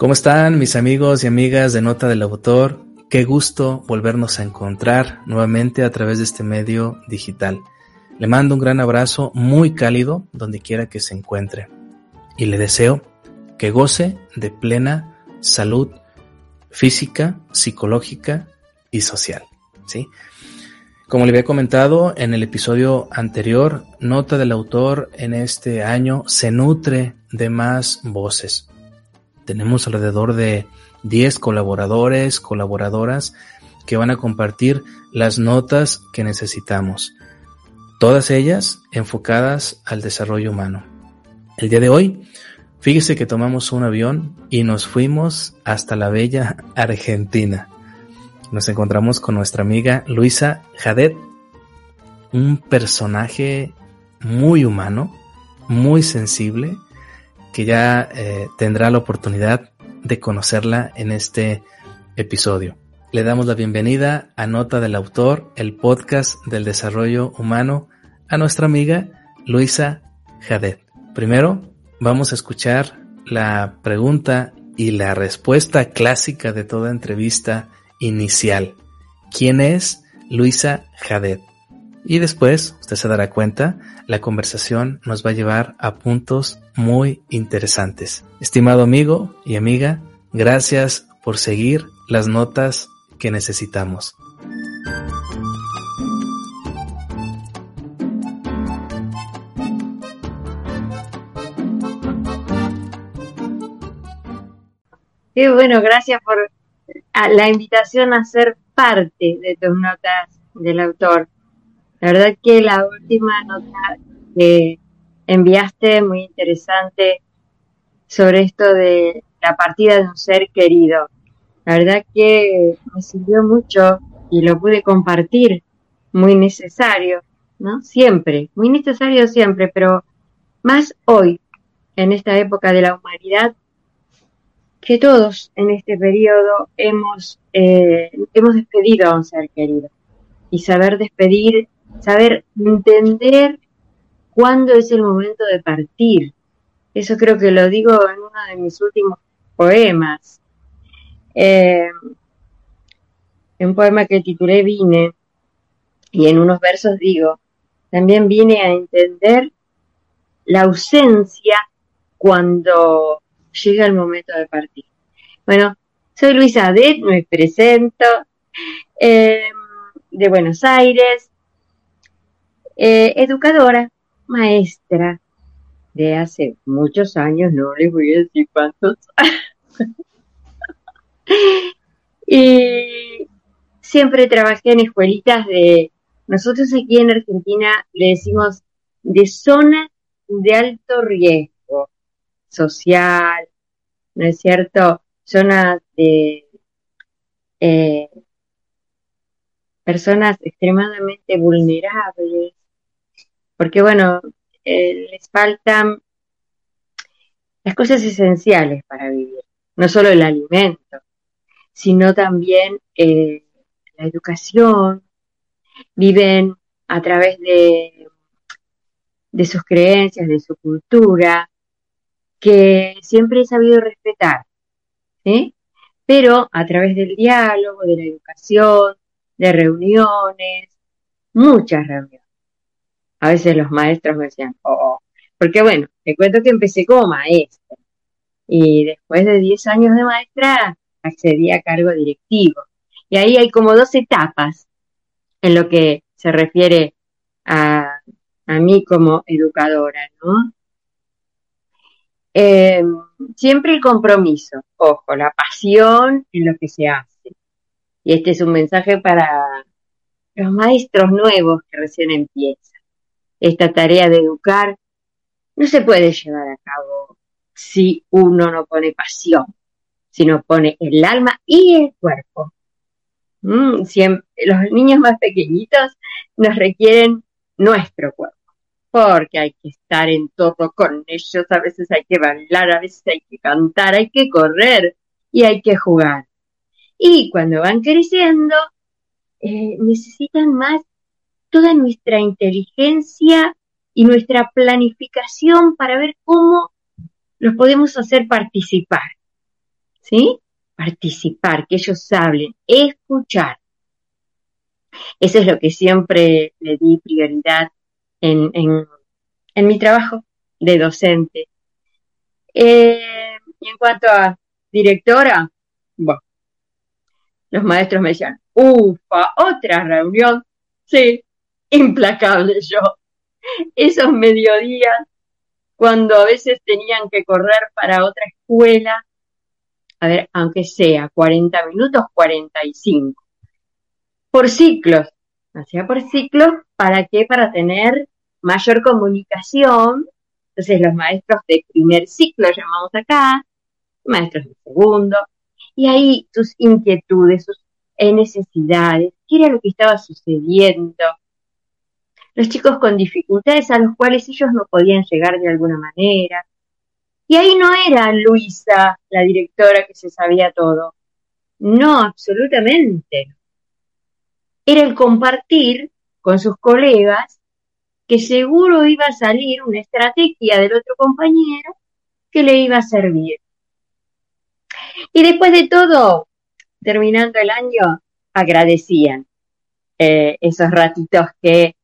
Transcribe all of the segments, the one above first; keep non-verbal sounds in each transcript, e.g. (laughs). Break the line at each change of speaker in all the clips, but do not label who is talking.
¿Cómo están mis amigos y amigas de Nota del Autor? Qué gusto volvernos a encontrar nuevamente a través de este medio digital. Le mando un gran abrazo muy cálido donde quiera que se encuentre y le deseo que goce de plena salud física, psicológica y social. ¿sí? Como le había comentado en el episodio anterior, Nota del Autor en este año se nutre de más voces tenemos alrededor de 10 colaboradores, colaboradoras que van a compartir las notas que necesitamos. Todas ellas enfocadas al desarrollo humano. El día de hoy, fíjese que tomamos un avión y nos fuimos hasta la bella Argentina. Nos encontramos con nuestra amiga Luisa Jadet, un personaje muy humano, muy sensible, que ya eh, tendrá la oportunidad de conocerla en este episodio. Le damos la bienvenida a Nota del Autor, el podcast del desarrollo humano, a nuestra amiga Luisa Jadet. Primero, vamos a escuchar la pregunta y la respuesta clásica de toda entrevista inicial. ¿Quién es Luisa Jadet? Y después, usted se dará cuenta, la conversación nos va a llevar a puntos muy interesantes. Estimado amigo y amiga, gracias por seguir las notas que necesitamos.
Qué bueno, gracias por la invitación a ser parte de tus notas del autor. La verdad que la última nota que enviaste, muy interesante, sobre esto de la partida de un ser querido. La verdad que me sirvió mucho y lo pude compartir, muy necesario, ¿no? Siempre, muy necesario siempre, pero más hoy, en esta época de la humanidad, que todos en este periodo hemos, eh, hemos despedido a un ser querido. Y saber despedir saber entender cuándo es el momento de partir. Eso creo que lo digo en uno de mis últimos poemas. Eh, un poema que titulé Vine, y en unos versos digo, también vine a entender la ausencia cuando llega el momento de partir. Bueno, soy Luisa Adet, me presento, eh, de Buenos Aires, eh, educadora, maestra de hace muchos años, no les voy a decir cuántos. (laughs) y siempre trabajé en escuelitas de, nosotros aquí en Argentina le decimos de zona de alto riesgo social, ¿no es cierto? Zonas de eh, personas extremadamente vulnerables, porque bueno, eh, les faltan las cosas esenciales para vivir, no solo el alimento, sino también eh, la educación, viven a través de, de sus creencias, de su cultura, que siempre he sabido respetar, ¿sí? pero a través del diálogo, de la educación, de reuniones, muchas reuniones a veces los maestros me decían, oh, Porque bueno, te cuento que empecé como maestra y después de 10 años de maestra accedí a cargo directivo. Y ahí hay como dos etapas en lo que se refiere a, a mí como educadora, ¿no? Eh, siempre el compromiso, ojo, la pasión en lo que se hace. Y este es un mensaje para los maestros nuevos que recién empiezan. Esta tarea de educar no se puede llevar a cabo si uno no pone pasión, si no pone el alma y el cuerpo. Mm, los niños más pequeñitos nos requieren nuestro cuerpo, porque hay que estar en todo con ellos, a veces hay que bailar, a veces hay que cantar, hay que correr y hay que jugar. Y cuando van creciendo, eh, necesitan más toda nuestra inteligencia y nuestra planificación para ver cómo los podemos hacer participar. ¿Sí? Participar, que ellos hablen, escuchar. Eso es lo que siempre le di prioridad en, en, mi trabajo de docente. Eh, y en cuanto a directora, bueno, los maestros me decían, ufa, otra reunión. Sí, implacable yo. Esos mediodías, cuando a veces tenían que correr para otra escuela, a ver, aunque sea 40 minutos, 45. Por ciclos. Hacía por ciclos, ¿para qué? Para tener mayor comunicación. Entonces los maestros de primer ciclo llamamos acá, maestros de segundo, y ahí sus inquietudes, sus necesidades, qué era lo que estaba sucediendo. Los chicos con dificultades a los cuales ellos no podían llegar de alguna manera. Y ahí no era Luisa, la directora, que se sabía todo. No, absolutamente. Era el compartir con sus colegas que seguro iba a salir una estrategia del otro compañero que le iba a servir. Y después de todo, terminando el año, agradecían eh, esos ratitos que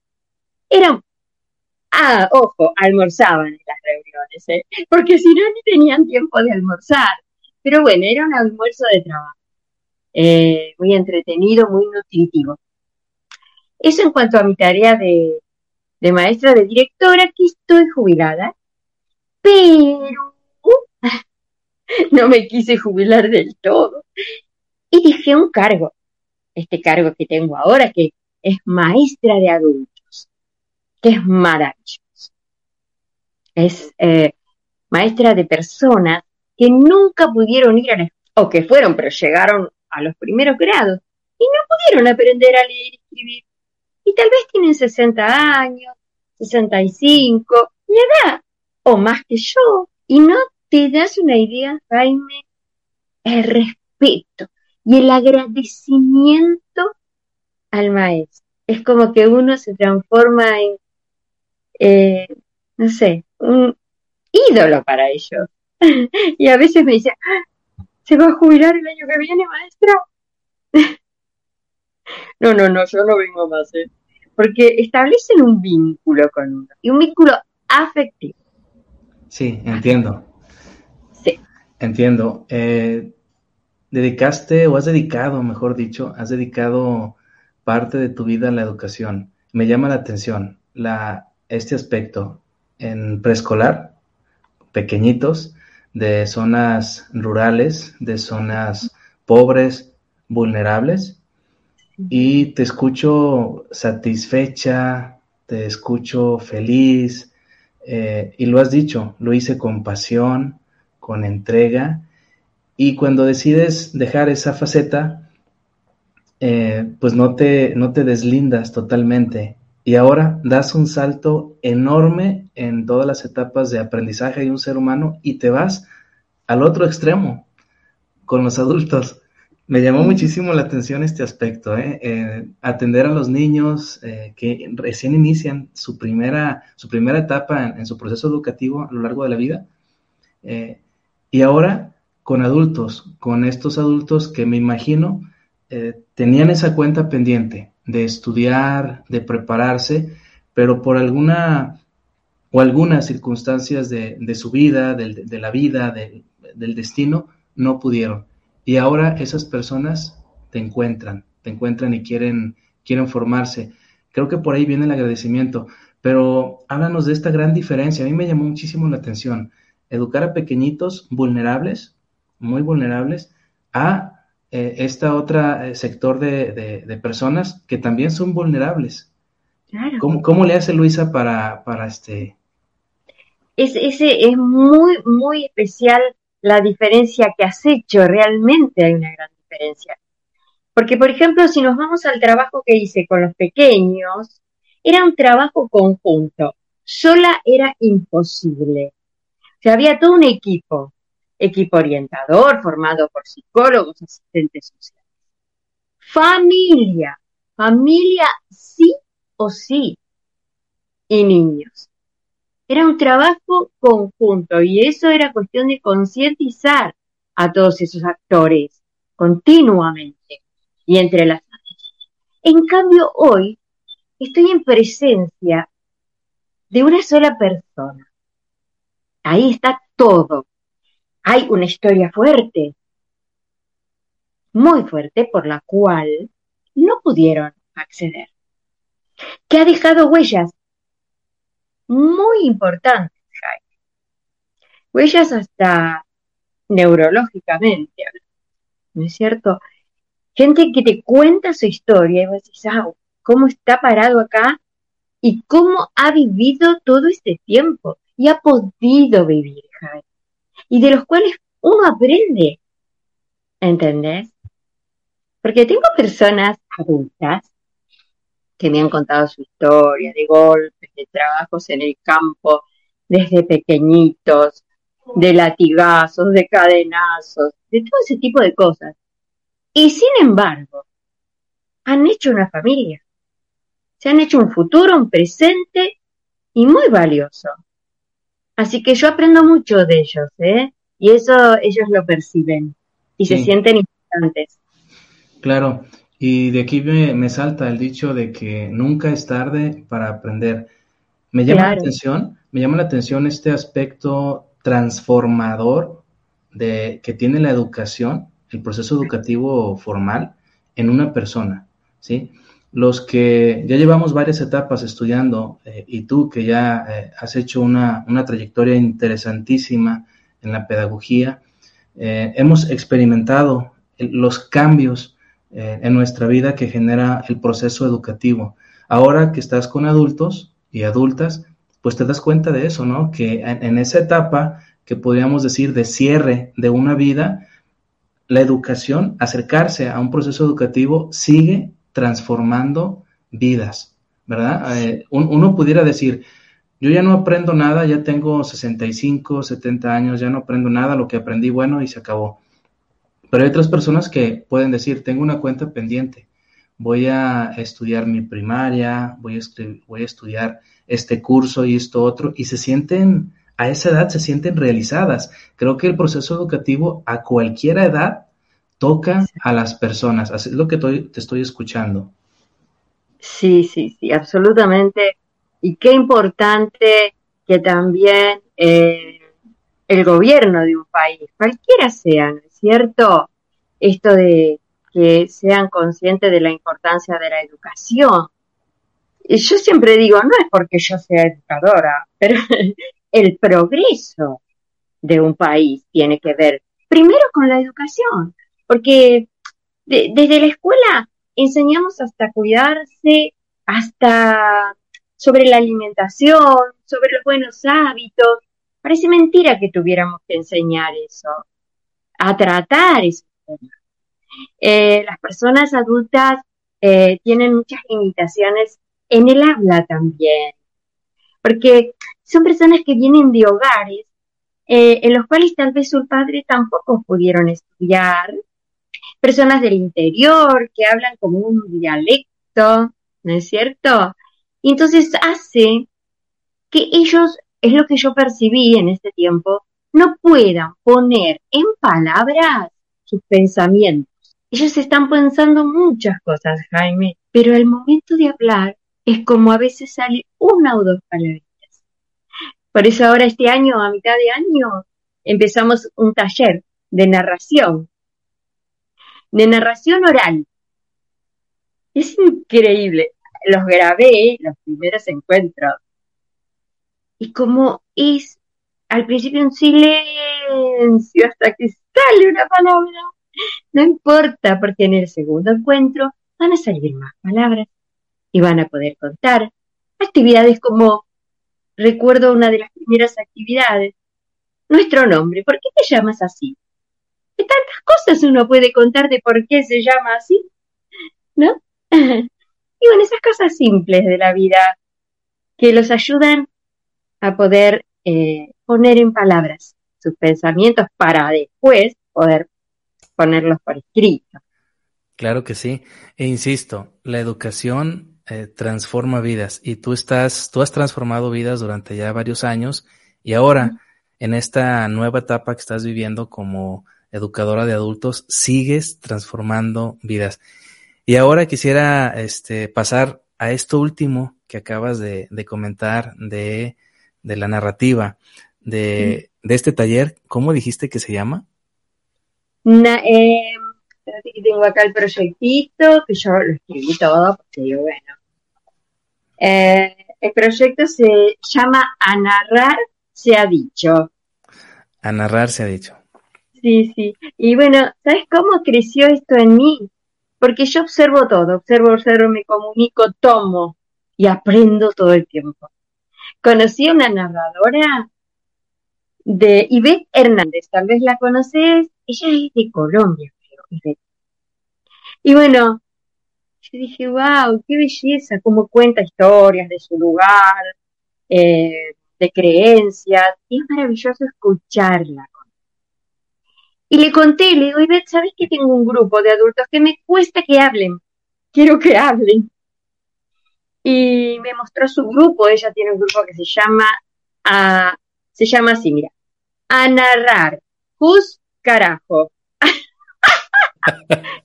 eran, ah, ojo, almorzaban en las reuniones, ¿eh? porque si no, ni tenían tiempo de almorzar. Pero bueno, era un almuerzo de trabajo, eh, muy entretenido, muy nutritivo. Eso en cuanto a mi tarea de, de maestra, de directora, aquí estoy jubilada, pero (laughs) no me quise jubilar del todo. Y dije un cargo, este cargo que tengo ahora, que es maestra de adultos, es maravilloso. Es eh, maestra de personas que nunca pudieron ir a la o que fueron, pero llegaron a los primeros grados y no pudieron aprender a leer y escribir. Y tal vez tienen 60 años, 65, mi edad, o más que yo, y no te das una idea, Jaime, el respeto y el agradecimiento al maestro. Es como que uno se transforma en, eh, no sé, un ídolo para ellos. (laughs) y a veces me dicen, ah, ¿se va a jubilar el año que viene, maestro? (laughs) no, no, no, yo no vengo más, ¿eh? porque establecen un vínculo con uno, y un vínculo afectivo.
Sí, entiendo. Entiendo. Eh, dedicaste o has dedicado, mejor dicho, has dedicado parte de tu vida a la educación. Me llama la atención la, este aspecto en preescolar, pequeñitos, de zonas rurales, de zonas pobres, vulnerables, y te escucho satisfecha, te escucho feliz, eh, y lo has dicho, lo hice con pasión, con entrega. Y cuando decides dejar esa faceta, eh, pues no te, no te deslindas totalmente. Y ahora das un salto enorme en todas las etapas de aprendizaje de un ser humano y te vas al otro extremo, con los adultos. Me llamó muchísimo la atención este aspecto, ¿eh? Eh, atender a los niños que recién inician su primera, su primera etapa en, su proceso educativo a lo largo de la vida. Y ahora con adultos, con estos adultos que me imagino eh, tenían esa cuenta pendiente de estudiar, de prepararse, pero por alguna o algunas circunstancias de, su vida, de, la vida, del destino, no pudieron. Y ahora esas personas te encuentran, te encuentran y quieren, quieren formarse. Creo que por ahí viene el agradecimiento. Pero háblanos de esta gran diferencia. A mí me llamó muchísimo la atención. Educar a pequeñitos vulnerables, muy vulnerables, a eh, esta otra eh, sector de, personas que también son vulnerables. Claro. ¿Cómo, le hace Luisa para, para este?
Es, ese es muy, muy especial la diferencia que has hecho. Realmente hay una gran diferencia. Porque, por ejemplo, si nos vamos al trabajo que hice con los pequeños, era un trabajo conjunto. Sola era imposible. O sea, había todo un equipo, equipo orientador formado por psicólogos, asistentes sociales. Familia, familia sí o sí. Y niños. Era un trabajo conjunto y eso era cuestión de concientizar a todos esos actores continuamente y entre las En cambio, hoy estoy en presencia de una sola persona. Ahí está todo. Hay una historia fuerte, muy fuerte, por la cual no pudieron acceder, que ha dejado huellas muy importantes, Huellas hasta neurológicamente, ¿no es cierto? Gente que te cuenta su historia y vos decís, ah, cómo está parado acá y cómo ha vivido todo este tiempo y ha podido vivir, Y de los cuales uno aprende, ¿entendés? Porque tengo personas adultas que me han contado su historia de golpes, de trabajos en el campo, desde pequeñitos, de latigazos, de cadenazos, de todo ese tipo de cosas. Y sin embargo, han hecho una familia se han hecho un futuro, un presente y muy valioso. Así que yo aprendo mucho de ellos, ¿eh? Y eso ellos lo perciben y se sienten importantes.
Claro, y de aquí me, salta el dicho de que nunca es tarde para aprender. Me llama la atención, me llama la atención este aspecto transformador de que tiene la educación, el proceso educativo formal en una persona, ¿sí? Los que ya llevamos varias etapas estudiando eh, y tú que ya eh, has hecho una, trayectoria interesantísima en la pedagogía, eh, hemos experimentado los cambios en nuestra vida que genera el proceso educativo. Ahora que estás con adultos y adultas, pues te das cuenta de eso, ¿no? Que en, en esa etapa que podríamos decir de cierre de una vida, la educación, acercarse a un proceso educativo sigue transformando vidas, ¿verdad? Eh, uno pudiera decir, yo ya no aprendo nada, ya tengo 65, 70 años, ya no aprendo nada, lo que aprendí bueno y se acabó. Pero hay otras personas que pueden decir, tengo una cuenta pendiente, voy a estudiar mi primaria, voy a, voy a estudiar este curso y esto otro, y se sienten, a esa edad se sienten realizadas. Creo que el proceso educativo a cualquier edad toca a las personas. Así es lo que te estoy escuchando.
Sí, sí, sí, absolutamente. Y qué importante que también eh, el gobierno de un país, cualquiera sea, ¿no es cierto? Esto de que sean conscientes de la importancia de la educación. Y yo siempre digo, no es porque yo sea educadora, (laughs) pero el progreso de un país tiene que ver primero con la educación porque desde la escuela enseñamos hasta cuidarse, hasta sobre la alimentación, sobre los buenos hábitos. Parece mentira que tuviéramos que enseñar eso, a tratar eso. Eh, las personas adultas eh, tienen muchas limitaciones en el habla también, porque son personas que vienen de hogares eh, en los cuales tal vez sus padres tampoco pudieron estudiar personas del interior que hablan como un dialecto, ¿no es cierto? Y entonces hace que ellos, es lo que yo percibí en este tiempo, no puedan poner en palabras sus pensamientos. Ellos están pensando muchas cosas, Jaime, pero el momento de hablar es como a veces sale una o dos palabras. Por eso ahora este año, a mitad de año, empezamos un taller de narración, de narración oral. Es increíble. Los grabé, los primeros encuentros. Y como es al principio un silencio hasta que sale una palabra, no importa, porque en el segundo encuentro van a salir más palabras y van a poder contar actividades como, recuerdo una de las primeras actividades, nuestro nombre, ¿por qué te llamas así? ¿Qué tantas cosas uno puede contar de por qué se llama así? ¿No? (laughs) y bueno, esas cosas simples de la vida que los ayudan a poder eh, poner en palabras sus pensamientos para después poder ponerlos por escrito.
Claro que sí. E insisto, la educación eh, transforma vidas y tú estás, tú has transformado vidas durante ya varios años y ahora en esta nueva etapa que estás viviendo como educadora de adultos, sigues transformando vidas. Y ahora quisiera este, pasar a esto último que acabas de, comentar de, de, la narrativa de, de, este taller. ¿Cómo dijiste que se llama?
eh, tengo acá el proyectito, que yo lo escribí todo, porque bueno. Eh, el proyecto se llama A narrar se ha dicho.
A narrar se ha dicho.
Sí, sí. Y bueno, ¿sabes cómo creció esto en mí? Porque yo observo todo, observo, observo, me comunico, tomo y aprendo todo el tiempo. Conocí a una narradora de Ivette Hernández, tal vez la conoces, ella es de Colombia, creo, Y bueno, yo dije, wow, qué belleza, cómo cuenta historias de su lugar, eh, de creencias, y es maravilloso escucharla. Y le conté, le digo, Ivette, ¿sabes que tengo un grupo de adultos que me cuesta que hablen? Quiero que hablen. Y me mostró su grupo, ella tiene un grupo que se llama, a, se llama así, mira, a narrar. Jus carajo. (laughs)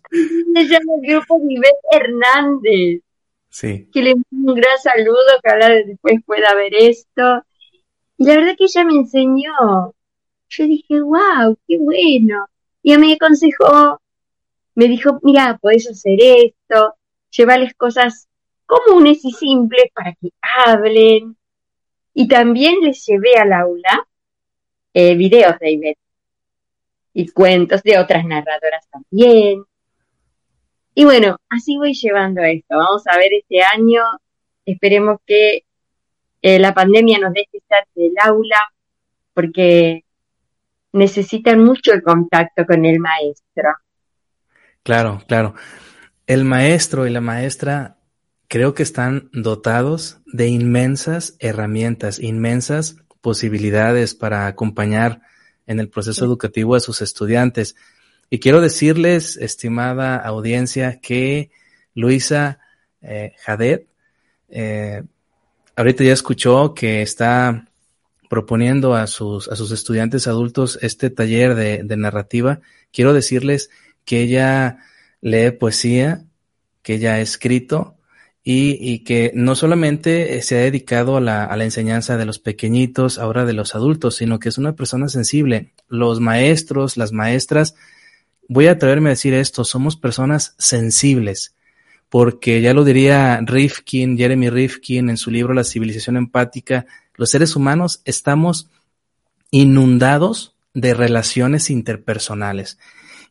Se llama el grupo Nivel Hernández.
Sí.
Que le mando un gran saludo, que ahora después pueda ver esto. Y la verdad que ella me enseñó. Yo dije, wow, qué bueno. Y ella me aconsejó, me dijo, mira, podés hacer esto, llevarles cosas comunes y simples para que hablen. Y también les llevé al aula eh, videos de Ivette y cuentos de otras narradoras también. Y bueno, así voy llevando esto. Vamos a ver este año, esperemos que eh, la pandemia nos deje estar del aula, porque necesitan mucho el contacto con el maestro.
Claro, claro. El maestro y la maestra creo que están dotados de inmensas herramientas, inmensas posibilidades para acompañar en el proceso educativo a sus estudiantes. Y quiero decirles, estimada audiencia, que Luisa eh, Jadet, eh, ahorita ya escuchó que está proponiendo a sus, a sus estudiantes adultos este taller de, narrativa. Quiero decirles que ella lee poesía, que ella ha escrito, y, y, que no solamente eh, se ha dedicado a la, a la, enseñanza de los pequeñitos, ahora de los adultos, sino que es una persona sensible. Los maestros, las maestras, voy a atreverme a decir esto, somos personas sensibles, porque ya lo diría Rifkin, Jeremy Rifkin en su libro La civilización empática, los seres humanos estamos inundados de relaciones interpersonales.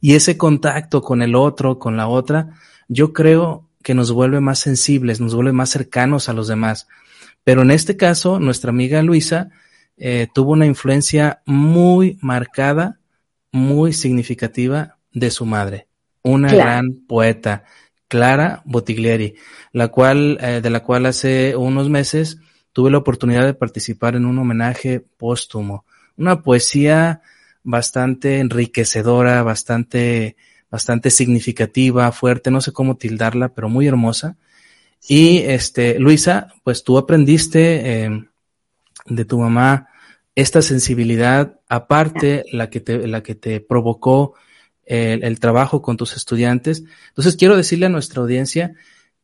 Y ese contacto con el otro, con la otra, yo creo que nos vuelve más sensibles, nos vuelve más cercanos a los demás. Pero en este caso, nuestra amiga Luisa eh, tuvo una influencia muy marcada, muy significativa de su madre, una gran poeta, Clara Bottiglieri, la cual, eh, de la cual hace unos meses tuve la oportunidad de participar en un homenaje póstumo, una poesía bastante enriquecedora, bastante bastante significativa, fuerte, no sé cómo tildarla, pero muy hermosa. Y este, Luisa, pues tú aprendiste eh, de tu mamá esta sensibilidad, aparte la que te, la que te provocó el, el, trabajo con tus estudiantes. Entonces quiero decirle a nuestra audiencia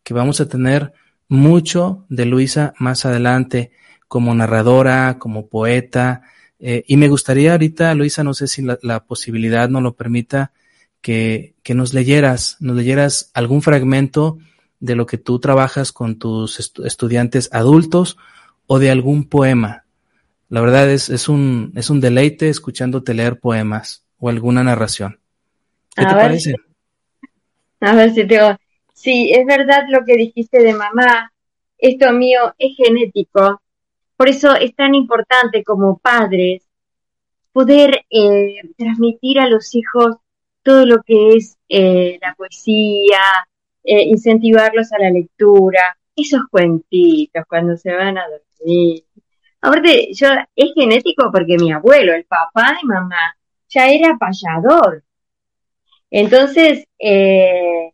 que vamos a tener mucho de Luisa más adelante. como narradora, como poeta. Eh, y me gustaría ahorita, Luisa, no sé si la, posibilidad nos lo permita, que, que, nos leyeras, nos leyeras algún fragmento de lo que tú trabajas con tus estudiantes adultos o de algún poema. La verdad es, es, un, es un deleite escuchándote leer poemas o alguna narración. ¿Qué te parece?
A ver si tengo. Sí, es verdad lo que dijiste de mamá. Esto mío es genético. Por eso es tan importante como padres poder eh, transmitir a los hijos todo lo que es eh, la poesía, eh, incentivarlos a la lectura, esos cuentitos cuando se van a dormir. Aparte, yo es genético porque mi abuelo, el papá de mamá, ya era payador. Entonces, eh,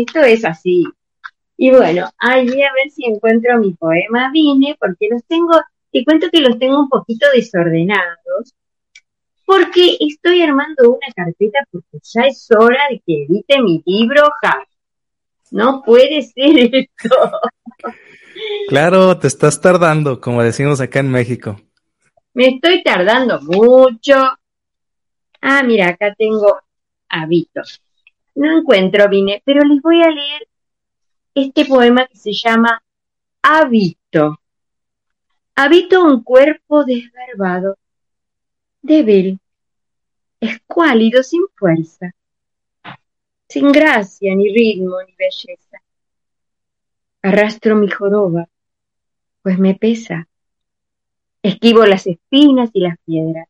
esto es así. Y bueno, allí a ver si encuentro mi poema Vine, porque los tengo, te cuento que los tengo un poquito desordenados, porque estoy armando una carpeta porque ya es hora de que edite mi libro, ja. No puede ser (laughs) esto.
Claro, te estás tardando, como decimos acá en México.
Me estoy tardando mucho. Ah, mira, acá tengo hábitos. No encuentro, vine, pero les voy a leer este poema que se llama Hábito. Habito un cuerpo desgarbado, débil, escuálido, sin fuerza, sin gracia, ni ritmo, ni belleza. Arrastro mi joroba, pues me pesa. Esquivo las espinas y las piedras.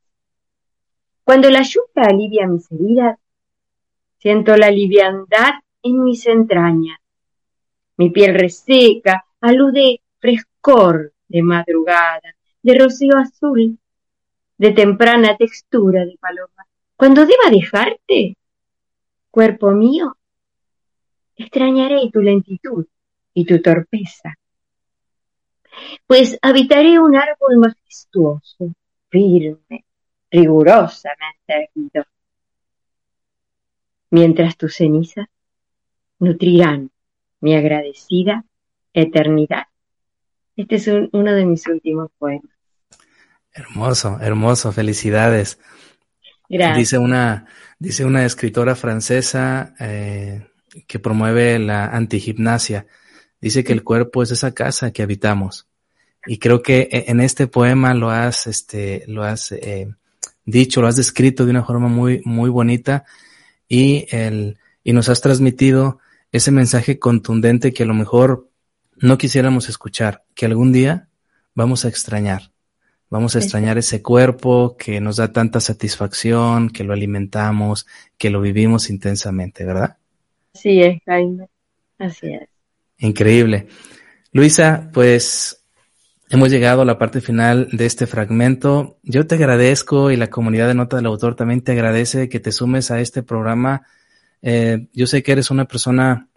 Cuando la lluvia alivia mis heridas, siento la liviandad en mis entrañas. Mi piel reseca alude frescor de madrugada, de rocío azul, de temprana textura de paloma. Cuando deba dejarte, cuerpo mío, extrañaré tu lentitud y tu torpeza. Pues habitaré un árbol majestuoso, firme, rigurosamente erguido, mientras tus cenizas nutrirán mi agradecida eternidad. Este es uno de mis últimos poemas.
Hermoso, hermoso, felicidades. Dice una, dice una escritora francesa eh, que promueve la antigimnasia. Dice que el cuerpo es esa casa que habitamos. Y creo que e, en este poema lo has, este, lo has eh, dicho, lo has descrito de una forma muy, muy bonita y, el, y nos has transmitido ese mensaje contundente que a lo mejor no quisiéramos escuchar, que algún día vamos a extrañar. Vamos a extrañar ese cuerpo que nos da tanta satisfacción, que lo alimentamos, que lo vivimos intensamente, ¿verdad?
Así es, Jaime. Así es.
Increíble. Luisa, pues hemos llegado a la parte final de este fragmento. Yo te agradezco y la comunidad de Nota del Autor también te agradece que te sumes a este programa. Eh, yo sé que eres una persona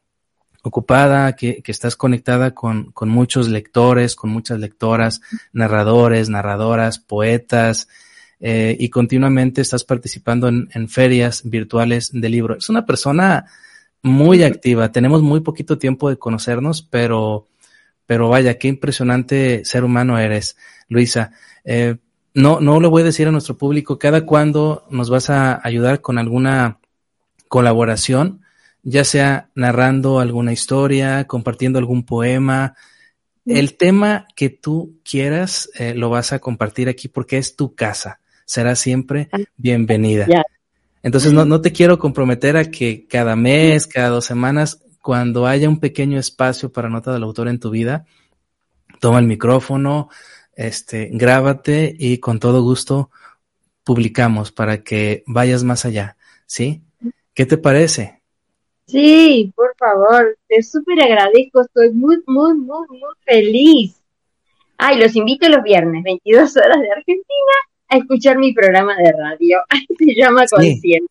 ocupada, que, que estás conectada con, con, muchos lectores, con muchas lectoras, narradores, narradoras, poetas, eh, y continuamente estás participando en, en, ferias virtuales de libro. Es una persona muy activa, tenemos muy poquito tiempo de conocernos, pero, pero vaya, qué impresionante ser humano eres, Luisa. Eh, no, no lo voy a decir a nuestro público, cada cuando nos vas a ayudar con alguna colaboración ya sea narrando alguna historia, compartiendo algún poema. El tema que tú quieras eh, lo vas a compartir aquí porque es tu casa. Será siempre ah. bienvenida. Entonces no, no te quiero comprometer a que cada mes, cada dos semanas, cuando haya un pequeño espacio para nota del autor en tu vida, toma el micrófono, este, grábate y con todo gusto publicamos para que vayas más allá. ¿Sí? ¿Qué te parece?
Sí, por favor, te súper agradezco, estoy muy, muy, muy, muy feliz. Ay, los invito los viernes, 22 horas de Argentina, a escuchar mi programa de radio. (laughs) Se llama Conciencia.
Sí,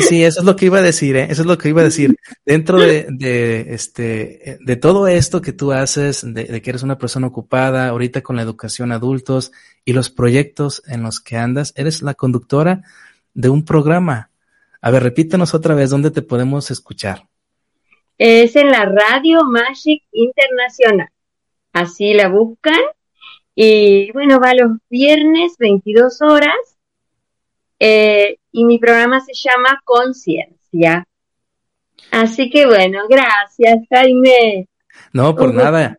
sí, eso es lo que iba a decir, ¿eh? eso es lo que iba a decir. Dentro de, de, este, de todo esto que tú haces, de, de, que eres una persona ocupada ahorita con la educación adultos y los proyectos en los que andas, eres la conductora de un programa a ver, repítenos otra vez dónde te podemos escuchar.
Es en la Radio Magic Internacional. Así la buscan Y bueno, va los viernes, 22 horas. Eh, y mi programa se llama Conciencia. Así que bueno, gracias, Jaime.
No, por nada.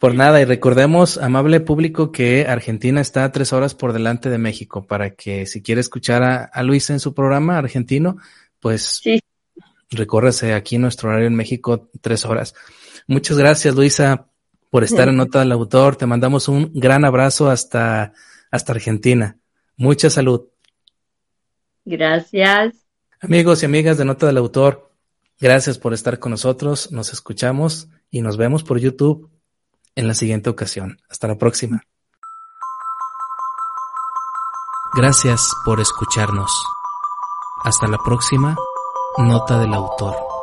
Por nada, y recordemos, amable público, que Argentina está a tres horas por delante de México, para que si quiere escuchar a, Luisa en su programa argentino, pues sí. recórrese aquí nuestro horario en México tres horas. Muchas gracias, Luisa, por estar en Nota del Autor. Te mandamos un gran abrazo hasta, hasta Argentina. Mucha salud.
Gracias.
Amigos y amigas de Nota del Autor, gracias por estar con nosotros. Nos escuchamos y nos vemos por YouTube en la siguiente ocasión. Hasta la próxima. Gracias por escucharnos. Hasta la próxima, Nota del Autor.